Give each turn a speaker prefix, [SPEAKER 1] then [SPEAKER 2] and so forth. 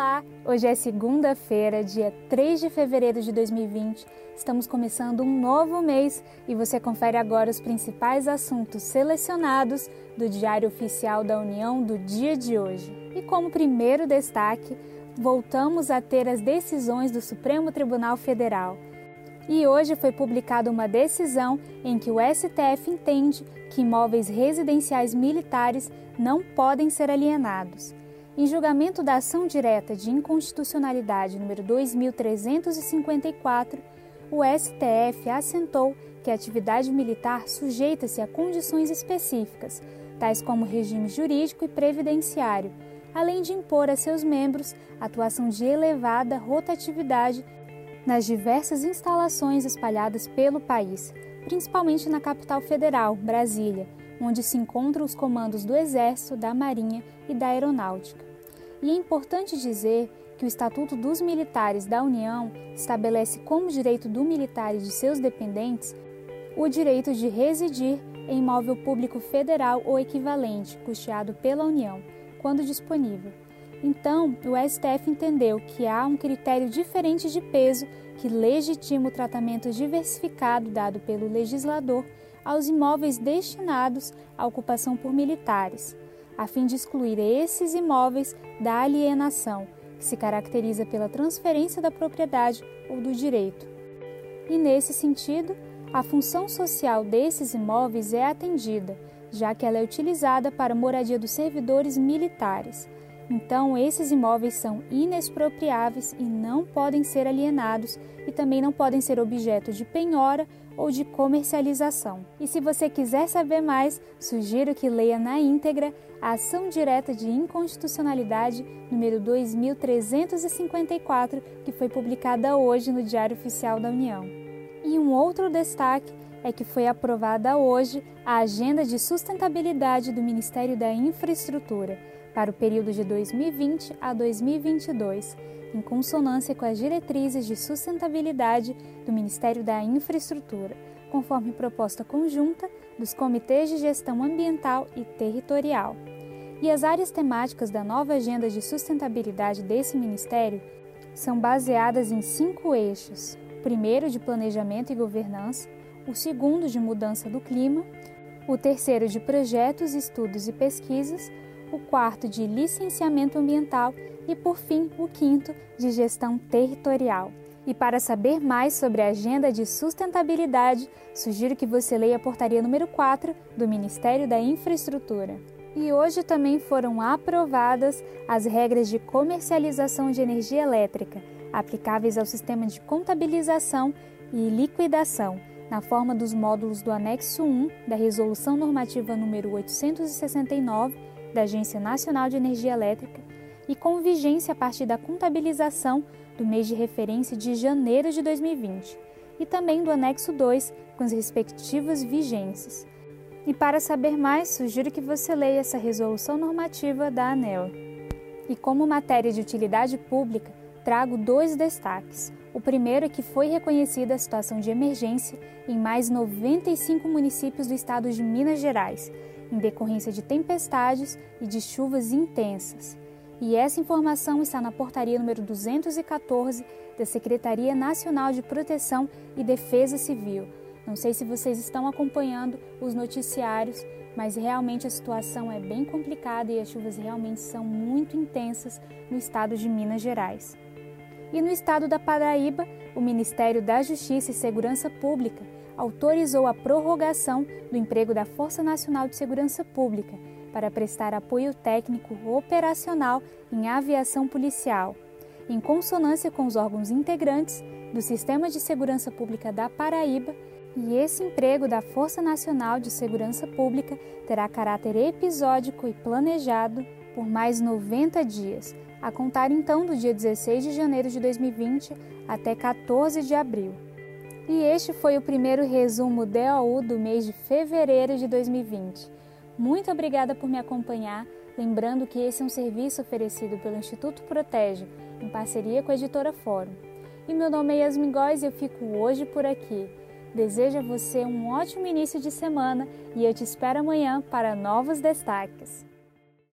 [SPEAKER 1] Olá! Hoje é segunda-feira, dia 3 de fevereiro de 2020. Estamos começando um novo mês e você confere agora os principais assuntos selecionados do Diário Oficial da União do dia de hoje. E como primeiro destaque, voltamos a ter as decisões do Supremo Tribunal Federal. E hoje foi publicada uma decisão em que o STF entende que imóveis residenciais militares não podem ser alienados. Em julgamento da ação direta de inconstitucionalidade número 2354, o STF assentou que a atividade militar sujeita-se a condições específicas, tais como regime jurídico e previdenciário, além de impor a seus membros atuação de elevada rotatividade nas diversas instalações espalhadas pelo país, principalmente na capital federal, Brasília, onde se encontram os comandos do Exército, da Marinha e da Aeronáutica. E é importante dizer que o Estatuto dos Militares da União estabelece como direito do militar e de seus dependentes o direito de residir em imóvel público federal ou equivalente, custeado pela União, quando disponível. Então, o STF entendeu que há um critério diferente de peso que legitima o tratamento diversificado dado pelo legislador aos imóveis destinados à ocupação por militares, a fim de excluir esses imóveis da alienação, que se caracteriza pela transferência da propriedade ou do direito. E nesse sentido, a função social desses imóveis é atendida, já que ela é utilizada para moradia dos servidores militares. Então, esses imóveis são inexpropriáveis e não podem ser alienados e também não podem ser objeto de penhora ou de comercialização. E se você quiser saber mais, sugiro que leia na íntegra a ação direta de inconstitucionalidade número 2354, que foi publicada hoje no Diário Oficial da União. E um outro destaque é que foi aprovada hoje a Agenda de Sustentabilidade do Ministério da Infraestrutura para o período de 2020 a 2022, em consonância com as diretrizes de sustentabilidade do Ministério da Infraestrutura, conforme proposta conjunta dos Comitês de Gestão Ambiental e Territorial. E as áreas temáticas da nova Agenda de Sustentabilidade desse Ministério são baseadas em cinco eixos: o primeiro, de planejamento e governança, o segundo, de mudança do clima, o terceiro, de projetos, estudos e pesquisas, o quarto de licenciamento ambiental e, por fim, o quinto de gestão territorial. E para saber mais sobre a agenda de sustentabilidade, sugiro que você leia a portaria número 4 do Ministério da Infraestrutura. E hoje também foram aprovadas as regras de comercialização de energia elétrica, aplicáveis ao sistema de contabilização e liquidação, na forma dos módulos do anexo 1 da Resolução Normativa número 869 da Agência Nacional de Energia Elétrica e com vigência a partir da contabilização do mês de referência de janeiro de 2020 e também do anexo 2 com as respectivas vigências. E para saber mais, sugiro que você leia essa resolução normativa da ANEL. E como matéria de utilidade pública, trago dois destaques. O primeiro é que foi reconhecida a situação de emergência em mais 95 municípios do estado de Minas Gerais, em decorrência de tempestades e de chuvas intensas. E essa informação está na portaria número 214 da Secretaria Nacional de Proteção e Defesa Civil. Não sei se vocês estão acompanhando os noticiários, mas realmente a situação é bem complicada e as chuvas realmente são muito intensas no estado de Minas Gerais. E no estado da Paraíba, o Ministério da Justiça e Segurança Pública autorizou a prorrogação do emprego da Força Nacional de Segurança Pública para prestar apoio técnico operacional em aviação policial, em consonância com os órgãos integrantes do Sistema de Segurança Pública da Paraíba. E esse emprego da Força Nacional de Segurança Pública terá caráter episódico e planejado por mais 90 dias, a contar então do dia 16 de janeiro de 2020 até 14 de abril. E este foi o primeiro resumo DOU do mês de fevereiro de 2020. Muito obrigada por me acompanhar, lembrando que esse é um serviço oferecido pelo Instituto Protege, em parceria com a editora Fórum. E meu nome é Yasmin Góes e eu fico hoje por aqui. Desejo a você um ótimo início de semana e eu te espero amanhã para novos destaques.